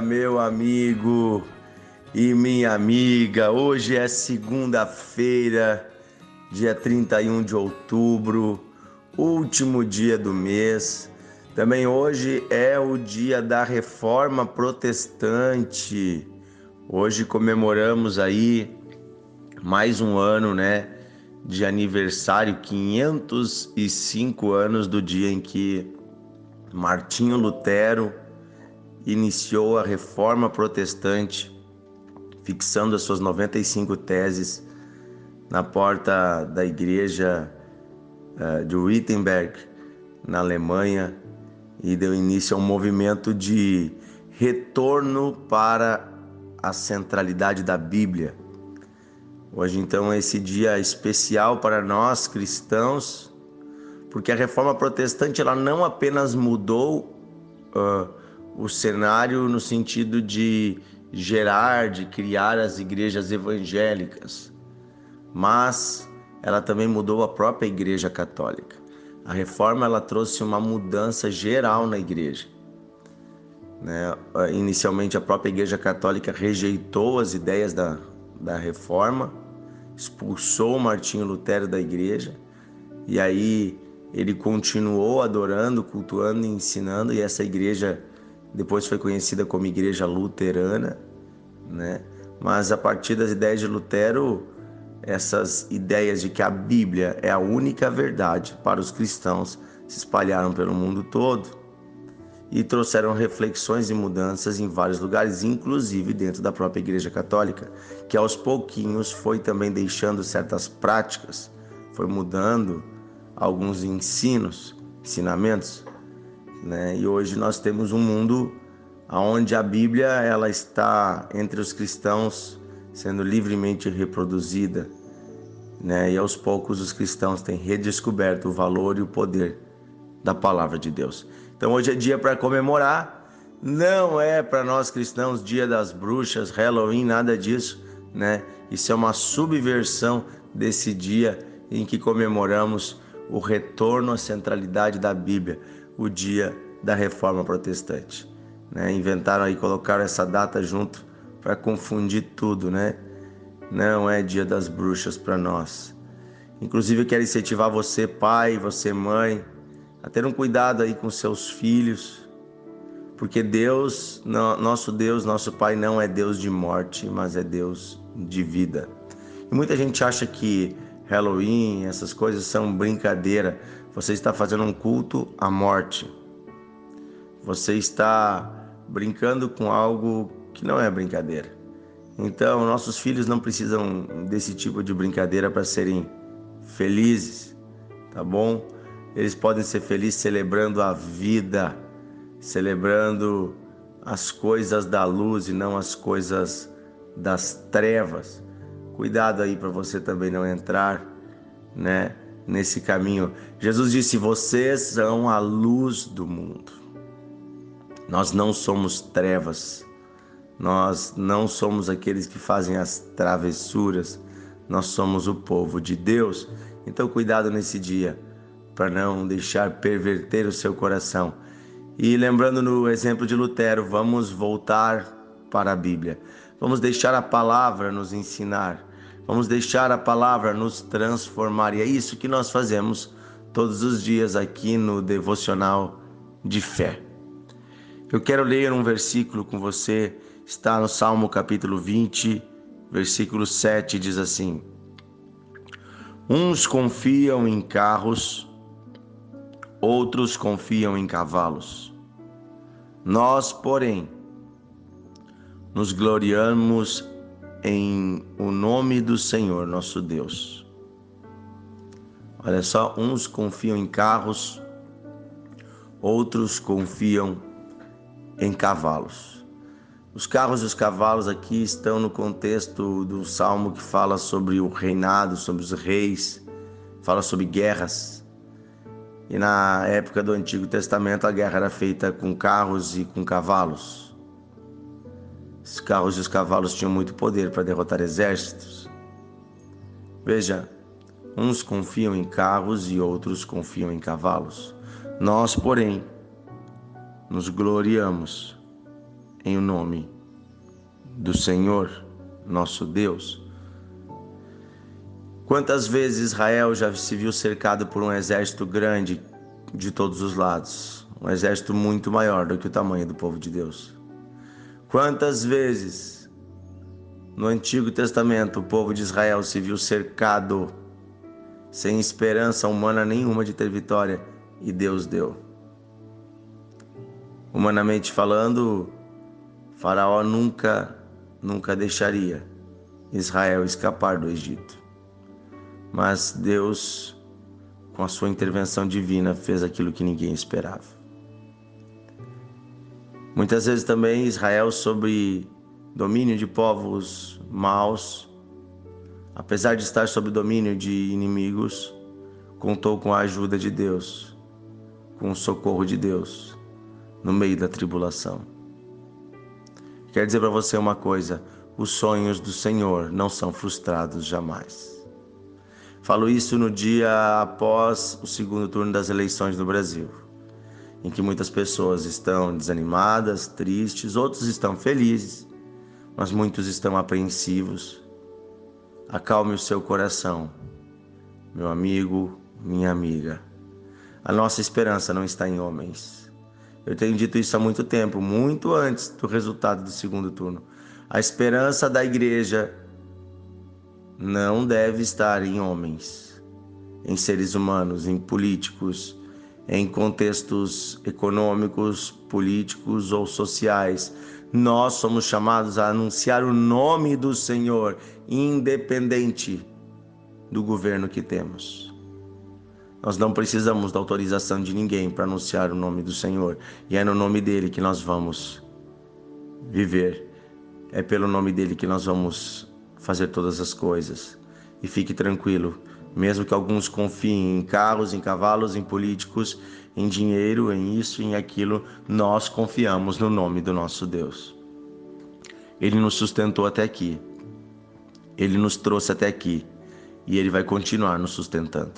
meu amigo e minha amiga. Hoje é segunda-feira, dia 31 de outubro, último dia do mês. Também hoje é o dia da Reforma Protestante. Hoje comemoramos aí mais um ano, né, de aniversário, 505 anos do dia em que Martinho Lutero iniciou a reforma protestante, fixando as suas 95 teses na porta da igreja uh, de Wittenberg, na Alemanha, e deu início a um movimento de retorno para a centralidade da Bíblia. Hoje, então, é esse dia especial para nós cristãos, porque a reforma protestante ela não apenas mudou uh, o cenário no sentido de gerar, de criar as igrejas evangélicas, mas ela também mudou a própria igreja católica. A reforma ela trouxe uma mudança geral na igreja. Né? Inicialmente a própria igreja católica rejeitou as ideias da, da reforma, expulsou Martinho Lutero da igreja e aí ele continuou adorando, cultuando e ensinando e essa igreja depois foi conhecida como Igreja Luterana, né? Mas a partir das ideias de Lutero, essas ideias de que a Bíblia é a única verdade para os cristãos se espalharam pelo mundo todo e trouxeram reflexões e mudanças em vários lugares, inclusive dentro da própria Igreja Católica, que aos pouquinhos foi também deixando certas práticas, foi mudando alguns ensinos, ensinamentos né? E hoje nós temos um mundo onde a Bíblia ela está entre os cristãos sendo livremente reproduzida, né? E aos poucos os cristãos têm redescoberto o valor e o poder da palavra de Deus. Então hoje é dia para comemorar, não é para nós cristãos dia das bruxas, Halloween, nada disso, né? Isso é uma subversão desse dia em que comemoramos o retorno à centralidade da Bíblia, o dia da reforma protestante. Né? Inventaram aí, colocaram essa data junto para confundir tudo, né? Não é dia das bruxas para nós. Inclusive, eu quero incentivar você, pai, você, mãe, a ter um cuidado aí com seus filhos, porque Deus, nosso Deus, nosso Pai, não é Deus de morte, mas é Deus de vida. E muita gente acha que Halloween, essas coisas são brincadeira. Você está fazendo um culto à morte. Você está brincando com algo que não é brincadeira. Então, nossos filhos não precisam desse tipo de brincadeira para serem felizes, tá bom? Eles podem ser felizes celebrando a vida, celebrando as coisas da luz e não as coisas das trevas. Cuidado aí para você também não entrar, né? Nesse caminho. Jesus disse: Vocês são a luz do mundo. Nós não somos trevas, nós não somos aqueles que fazem as travessuras, nós somos o povo de Deus. Então, cuidado nesse dia para não deixar perverter o seu coração. E lembrando no exemplo de Lutero, vamos voltar para a Bíblia. Vamos deixar a palavra nos ensinar Vamos deixar a palavra nos transformar e é isso que nós fazemos todos os dias aqui no devocional de fé. Eu quero ler um versículo com você, está no Salmo capítulo 20, versículo 7, diz assim: Uns confiam em carros, outros confiam em cavalos. Nós, porém, nos gloriamos em o nome do Senhor nosso Deus. Olha só, uns confiam em carros, outros confiam em cavalos. Os carros e os cavalos aqui estão no contexto do salmo que fala sobre o reinado, sobre os reis, fala sobre guerras. E na época do Antigo Testamento a guerra era feita com carros e com cavalos. Os carros e os cavalos tinham muito poder para derrotar exércitos. Veja, uns confiam em carros e outros confiam em cavalos. Nós, porém, nos gloriamos em o nome do Senhor, nosso Deus. Quantas vezes Israel já se viu cercado por um exército grande de todos os lados, um exército muito maior do que o tamanho do povo de Deus? Quantas vezes no Antigo Testamento o povo de Israel se viu cercado, sem esperança humana nenhuma de ter vitória, e Deus deu? Humanamente falando, Faraó nunca, nunca deixaria Israel escapar do Egito. Mas Deus, com a sua intervenção divina, fez aquilo que ninguém esperava. Muitas vezes também Israel, sob domínio de povos maus, apesar de estar sob domínio de inimigos, contou com a ajuda de Deus, com o socorro de Deus no meio da tribulação. Quero dizer para você uma coisa: os sonhos do Senhor não são frustrados jamais. Falo isso no dia após o segundo turno das eleições no Brasil, em que muitas pessoas estão desanimadas, tristes, outros estão felizes, mas muitos estão apreensivos. Acalme o seu coração, meu amigo, minha amiga. A nossa esperança não está em homens. Eu tenho dito isso há muito tempo, muito antes do resultado do segundo turno. A esperança da igreja não deve estar em homens, em seres humanos, em políticos, em contextos econômicos, políticos ou sociais. Nós somos chamados a anunciar o nome do Senhor, independente do governo que temos. Nós não precisamos da autorização de ninguém para anunciar o nome do Senhor, e é no nome dele que nós vamos viver. É pelo nome dele que nós vamos fazer todas as coisas. E fique tranquilo, mesmo que alguns confiem em carros, em cavalos, em políticos, em dinheiro, em isso, em aquilo, nós confiamos no nome do nosso Deus. Ele nos sustentou até aqui. Ele nos trouxe até aqui e ele vai continuar nos sustentando.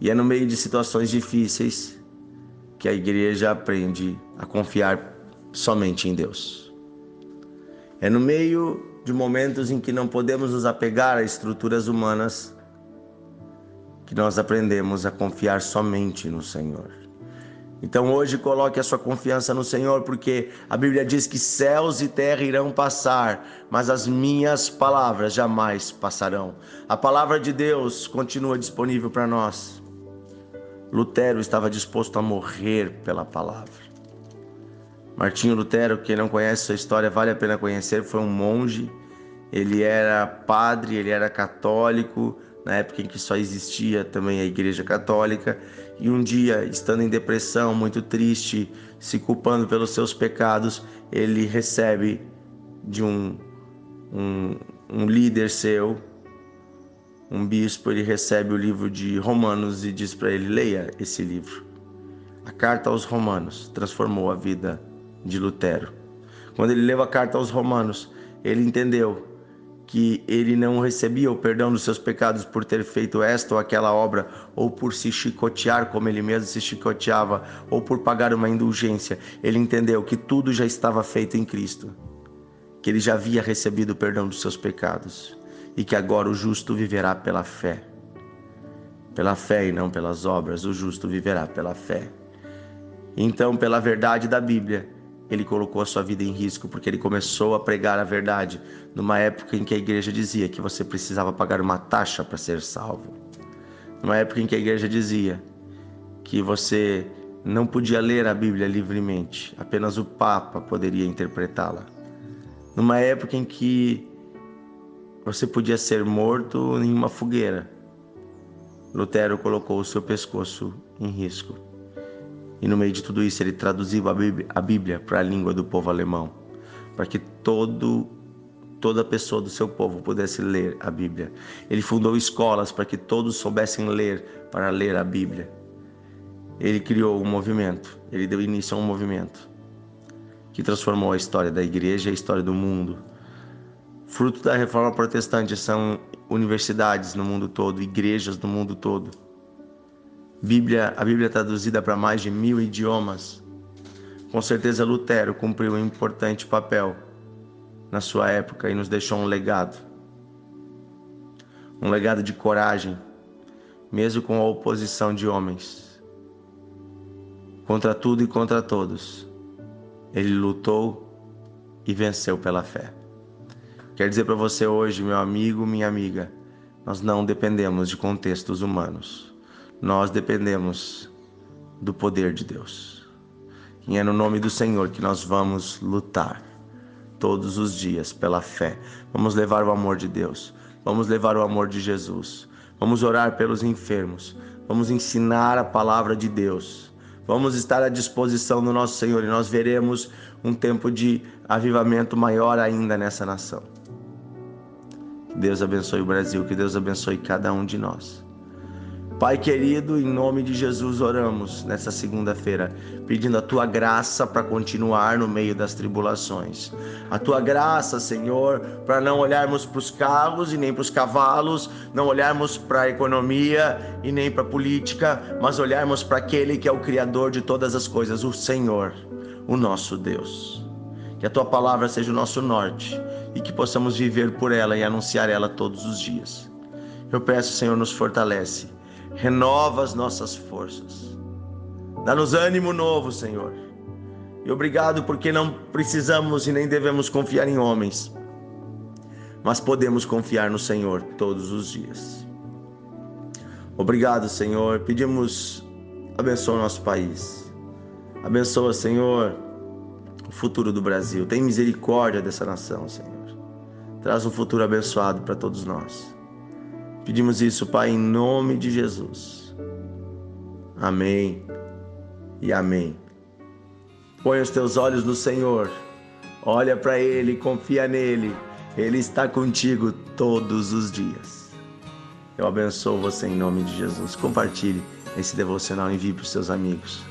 E é no meio de situações difíceis que a igreja aprende a confiar somente em Deus. É no meio de momentos em que não podemos nos apegar a estruturas humanas, que nós aprendemos a confiar somente no Senhor. Então hoje coloque a sua confiança no Senhor, porque a Bíblia diz que céus e terra irão passar, mas as minhas palavras jamais passarão. A palavra de Deus continua disponível para nós. Lutero estava disposto a morrer pela palavra. Martinho Lutero, quem não conhece sua história, vale a pena conhecer, foi um monge, ele era padre, ele era católico, na época em que só existia também a Igreja Católica, e um dia, estando em depressão, muito triste, se culpando pelos seus pecados, ele recebe de um, um, um líder seu, um bispo, ele recebe o livro de Romanos e diz para ele: leia esse livro. A carta aos Romanos transformou a vida de Lutero. Quando ele leu a carta aos Romanos, ele entendeu que ele não recebia o perdão dos seus pecados por ter feito esta ou aquela obra, ou por se chicotear como ele mesmo se chicoteava, ou por pagar uma indulgência. Ele entendeu que tudo já estava feito em Cristo, que ele já havia recebido o perdão dos seus pecados e que agora o justo viverá pela fé. Pela fé e não pelas obras, o justo viverá pela fé. Então, pela verdade da Bíblia, ele colocou a sua vida em risco porque ele começou a pregar a verdade numa época em que a igreja dizia que você precisava pagar uma taxa para ser salvo. Numa época em que a igreja dizia que você não podia ler a Bíblia livremente, apenas o Papa poderia interpretá-la. Numa época em que você podia ser morto em uma fogueira, Lutero colocou o seu pescoço em risco. E no meio de tudo isso, ele traduziu a Bíblia para a língua do povo alemão, para que todo toda pessoa do seu povo pudesse ler a Bíblia. Ele fundou escolas para que todos soubessem ler, para ler a Bíblia. Ele criou um movimento, ele deu início a um movimento que transformou a história da igreja e a história do mundo. Fruto da reforma protestante são universidades no mundo todo, igrejas no mundo todo Bíblia, a Bíblia é traduzida para mais de mil idiomas, Com certeza, Lutero cumpriu um importante papel na sua época e nos deixou um legado. Um legado de coragem, mesmo com a oposição de homens. Contra tudo e contra todos, ele lutou e venceu pela fé. Quero dizer para você hoje, meu amigo, minha amiga, nós não dependemos de contextos humanos. Nós dependemos do poder de Deus. E é no nome do Senhor que nós vamos lutar todos os dias pela fé. Vamos levar o amor de Deus. Vamos levar o amor de Jesus. Vamos orar pelos enfermos. Vamos ensinar a palavra de Deus. Vamos estar à disposição do nosso Senhor e nós veremos um tempo de avivamento maior ainda nessa nação. Que Deus abençoe o Brasil, que Deus abençoe cada um de nós. Pai querido, em nome de Jesus oramos nessa segunda-feira, pedindo a tua graça para continuar no meio das tribulações. A tua graça, Senhor, para não olharmos para os carros e nem para os cavalos, não olharmos para a economia e nem para a política, mas olharmos para aquele que é o Criador de todas as coisas, o Senhor, o nosso Deus. Que a tua palavra seja o nosso norte e que possamos viver por ela e anunciar ela todos os dias. Eu peço, Senhor, nos fortalece renova as nossas forças. Dá-nos ânimo novo, Senhor. E obrigado porque não precisamos e nem devemos confiar em homens, mas podemos confiar no Senhor todos os dias. Obrigado, Senhor. Pedimos, abençoa o nosso país. Abençoa, Senhor, o futuro do Brasil. Tem misericórdia dessa nação, Senhor. Traz um futuro abençoado para todos nós. Pedimos isso, Pai, em nome de Jesus. Amém e amém. Põe os teus olhos no Senhor, olha para Ele, confia nele, Ele está contigo todos os dias. Eu abençoo você em nome de Jesus. Compartilhe esse devocional, envie para os seus amigos.